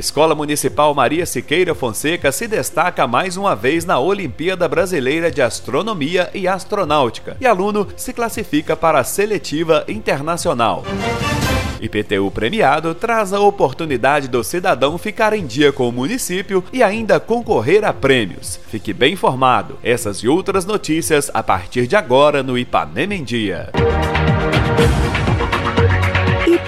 Escola Municipal Maria Siqueira Fonseca se destaca mais uma vez na Olimpíada Brasileira de Astronomia e Astronáutica e aluno se classifica para a seletiva internacional. IPTU premiado traz a oportunidade do cidadão ficar em dia com o município e ainda concorrer a prêmios. Fique bem informado. Essas e outras notícias a partir de agora no Ipanema em Dia.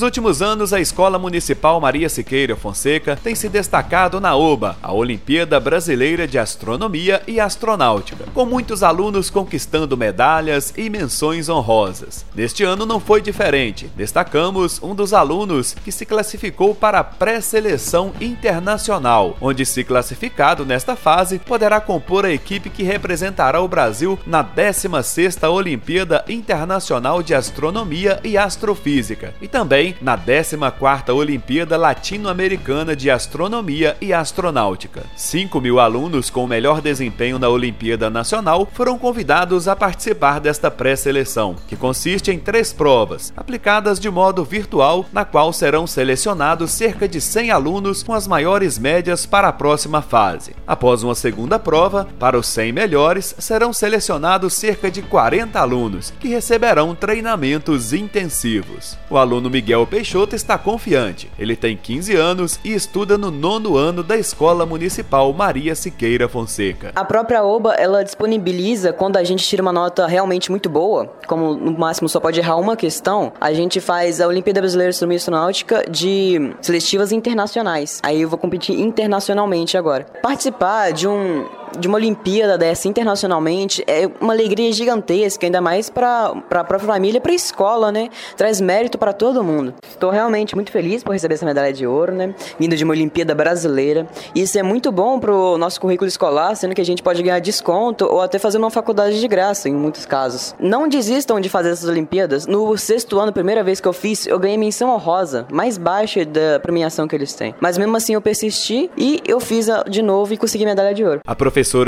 Nos últimos anos, a Escola Municipal Maria Siqueira Fonseca tem se destacado na OBA, a Olimpíada Brasileira de Astronomia e Astronáutica, com muitos alunos conquistando medalhas e menções honrosas. Neste ano não foi diferente. Destacamos um dos alunos que se classificou para a pré-seleção internacional, onde, se classificado nesta fase, poderá compor a equipe que representará o Brasil na 16ª Olimpíada Internacional de Astronomia e Astrofísica, e também na 14ª Olimpíada Latino-Americana de Astronomia e Astronáutica. 5 mil alunos com o melhor desempenho na Olimpíada Nacional foram convidados a participar desta pré-seleção, que consiste em três provas, aplicadas de modo virtual, na qual serão selecionados cerca de 100 alunos com as maiores médias para a próxima fase. Após uma segunda prova, para os 100 melhores, serão selecionados cerca de 40 alunos, que receberão treinamentos intensivos. O aluno Miguel Miguel Peixoto está confiante. Ele tem 15 anos e estuda no nono ano da Escola Municipal Maria Siqueira Fonseca. A própria OBA, ela disponibiliza, quando a gente tira uma nota realmente muito boa, como no máximo só pode errar uma questão, a gente faz a Olimpíada Brasileira de Astronomia Astronáutica de seletivas internacionais. Aí eu vou competir internacionalmente agora. Participar de um de uma Olimpíada dessa internacionalmente é uma alegria gigantesca, ainda mais para a própria família, para a escola, né? Traz mérito para todo mundo. Estou realmente muito feliz por receber essa medalha de ouro, né? Vindo de uma Olimpíada brasileira. Isso é muito bom para o nosso currículo escolar, sendo que a gente pode ganhar desconto ou até fazer uma faculdade de graça, em muitos casos. Não desistam de fazer essas Olimpíadas. No sexto ano, primeira vez que eu fiz, eu ganhei menção honrosa, mais baixa da premiação que eles têm. Mas mesmo assim eu persisti e eu fiz de novo e consegui medalha de ouro. A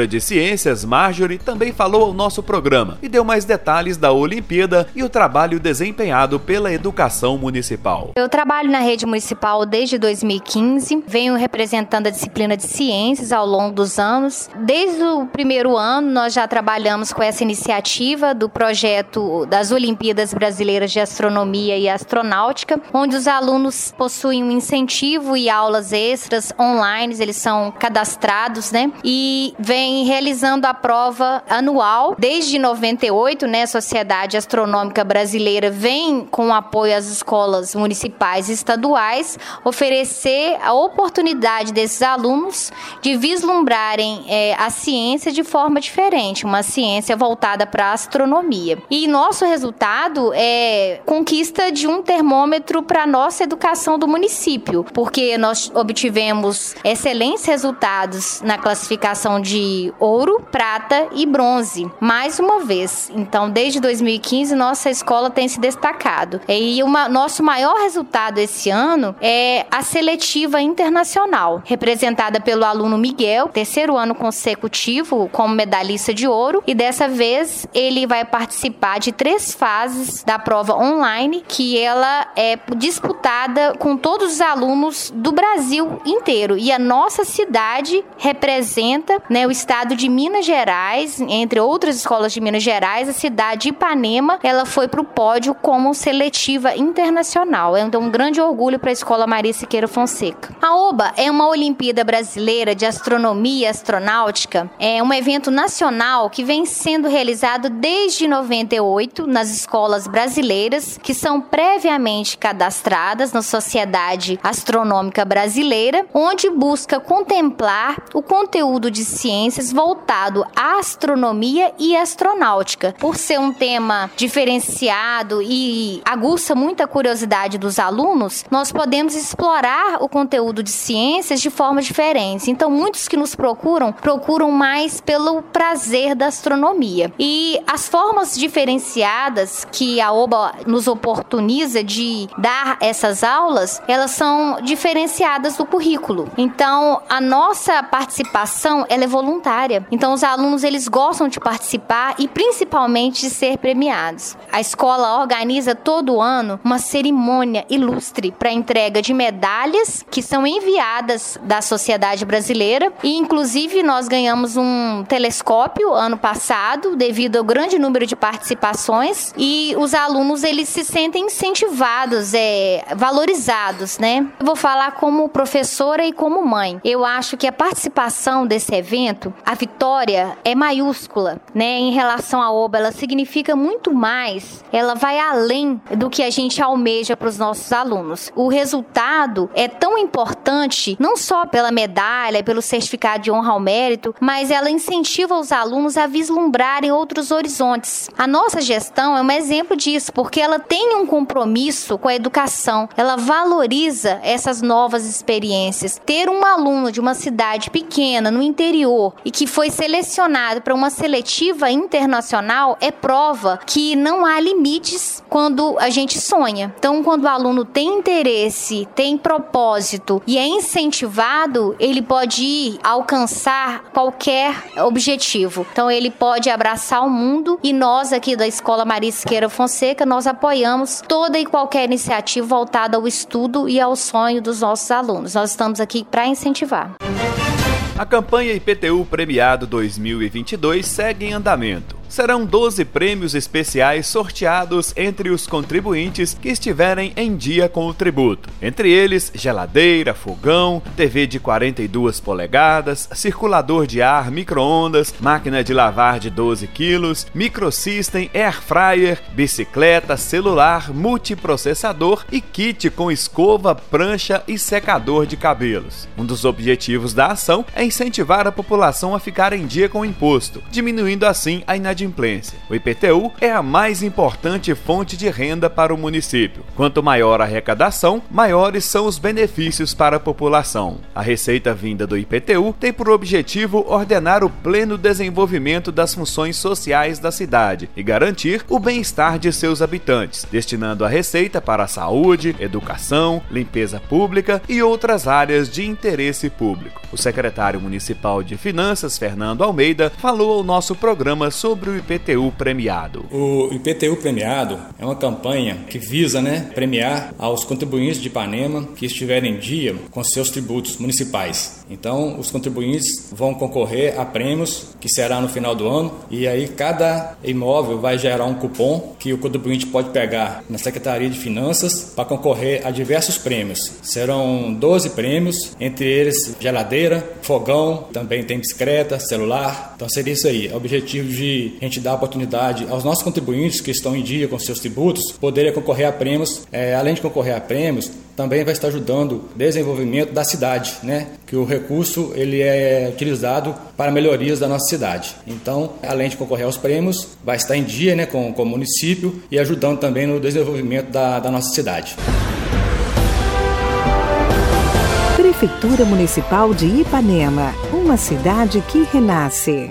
de ciências, Marjorie, também falou ao nosso programa e deu mais detalhes da Olimpíada e o trabalho desempenhado pela educação municipal. Eu trabalho na rede municipal desde 2015, venho representando a disciplina de ciências ao longo dos anos. Desde o primeiro ano, nós já trabalhamos com essa iniciativa do projeto das Olimpíadas Brasileiras de Astronomia e Astronáutica, onde os alunos possuem um incentivo e aulas extras online, eles são cadastrados, né? E vem realizando a prova anual desde 98, né? A Sociedade Astronômica Brasileira vem com apoio às escolas municipais e estaduais oferecer a oportunidade desses alunos de vislumbrarem é, a ciência de forma diferente, uma ciência voltada para a astronomia. E nosso resultado é conquista de um termômetro para nossa educação do município, porque nós obtivemos excelentes resultados na classificação de ouro, prata e bronze, mais uma vez. Então, desde 2015, nossa escola tem se destacado. E o nosso maior resultado esse ano é a seletiva internacional, representada pelo aluno Miguel, terceiro ano consecutivo como medalhista de ouro, e dessa vez ele vai participar de três fases da prova online, que ela é disputada com todos os alunos do Brasil inteiro. E a nossa cidade representa né, o estado de Minas Gerais, entre outras escolas de Minas Gerais, a cidade de Ipanema, ela foi para o pódio como seletiva internacional. É um grande orgulho para a Escola Maria Siqueira Fonseca. A OBA é uma Olimpíada Brasileira de Astronomia e Astronáutica, é um evento nacional que vem sendo realizado desde 98 nas escolas brasileiras que são previamente cadastradas na Sociedade Astronômica Brasileira, onde busca contemplar o conteúdo de ciência ciências voltado à astronomia e astronáutica. Por ser um tema diferenciado e aguça muita curiosidade dos alunos, nós podemos explorar o conteúdo de ciências de formas diferentes. Então, muitos que nos procuram, procuram mais pelo prazer da astronomia. E as formas diferenciadas que a OBA nos oportuniza de dar essas aulas, elas são diferenciadas do currículo. Então, a nossa participação ela é voluntária. Então, os alunos eles gostam de participar e principalmente de ser premiados. A escola organiza todo ano uma cerimônia ilustre para entrega de medalhas que são enviadas da sociedade brasileira e inclusive nós ganhamos um telescópio ano passado devido ao grande número de participações e os alunos eles se sentem incentivados, é, valorizados, né? Eu vou falar como professora e como mãe. Eu acho que a participação desse evento, a vitória é maiúscula, né? Em relação à OBA, ela significa muito mais, ela vai além do que a gente almeja para os nossos alunos. O resultado é tão importante, não só pela medalha, pelo certificado de honra ao mérito, mas ela incentiva os alunos a vislumbrarem outros horizontes. A nossa gestão é um exemplo disso, porque ela tem um compromisso com a educação, ela valoriza essas novas experiências. Ter um aluno de uma cidade pequena, no interior, e que foi selecionado para uma seletiva internacional é prova que não há limites quando a gente sonha. Então, quando o aluno tem interesse, tem propósito e é incentivado, ele pode alcançar qualquer objetivo. Então, ele pode abraçar o mundo e nós aqui da Escola Marisqueira Fonseca, nós apoiamos toda e qualquer iniciativa voltada ao estudo e ao sonho dos nossos alunos. Nós estamos aqui para incentivar. A campanha IPTU Premiado 2022 segue em andamento serão 12 prêmios especiais sorteados entre os contribuintes que estiverem em dia com o tributo. Entre eles, geladeira, fogão, TV de 42 polegadas, circulador de ar, micro-ondas, máquina de lavar de 12 quilos, microsystem, air fryer, bicicleta, celular, multiprocessador e kit com escova, prancha e secador de cabelos. Um dos objetivos da ação é incentivar a população a ficar em dia com o imposto, diminuindo assim a inadimplência inadimplência. O IPTU é a mais importante fonte de renda para o município. Quanto maior a arrecadação, maiores são os benefícios para a população. A receita vinda do IPTU tem por objetivo ordenar o pleno desenvolvimento das funções sociais da cidade e garantir o bem-estar de seus habitantes, destinando a receita para a saúde, educação, limpeza pública e outras áreas de interesse público. O secretário municipal de Finanças, Fernando Almeida, falou ao nosso programa sobre o IPTU premiado? O IPTU premiado é uma campanha que visa né, premiar aos contribuintes de Ipanema que estiverem em dia com seus tributos municipais. Então, os contribuintes vão concorrer a prêmios que será no final do ano e aí cada imóvel vai gerar um cupom que o contribuinte pode pegar na Secretaria de Finanças para concorrer a diversos prêmios. Serão 12 prêmios, entre eles geladeira, fogão, também tem bicicleta, celular. Então seria isso aí, objetivo de a gente dar oportunidade aos nossos contribuintes que estão em dia com seus tributos poderem concorrer a prêmios. É, além de concorrer a prêmios, também vai estar ajudando o desenvolvimento da cidade, né? Que o recurso ele é utilizado para melhorias da nossa cidade. Então, além de concorrer aos prêmios, vai estar em dia, né, com, com o município e ajudando também no desenvolvimento da, da nossa cidade. Prefeitura Municipal de Ipanema, uma cidade que renasce.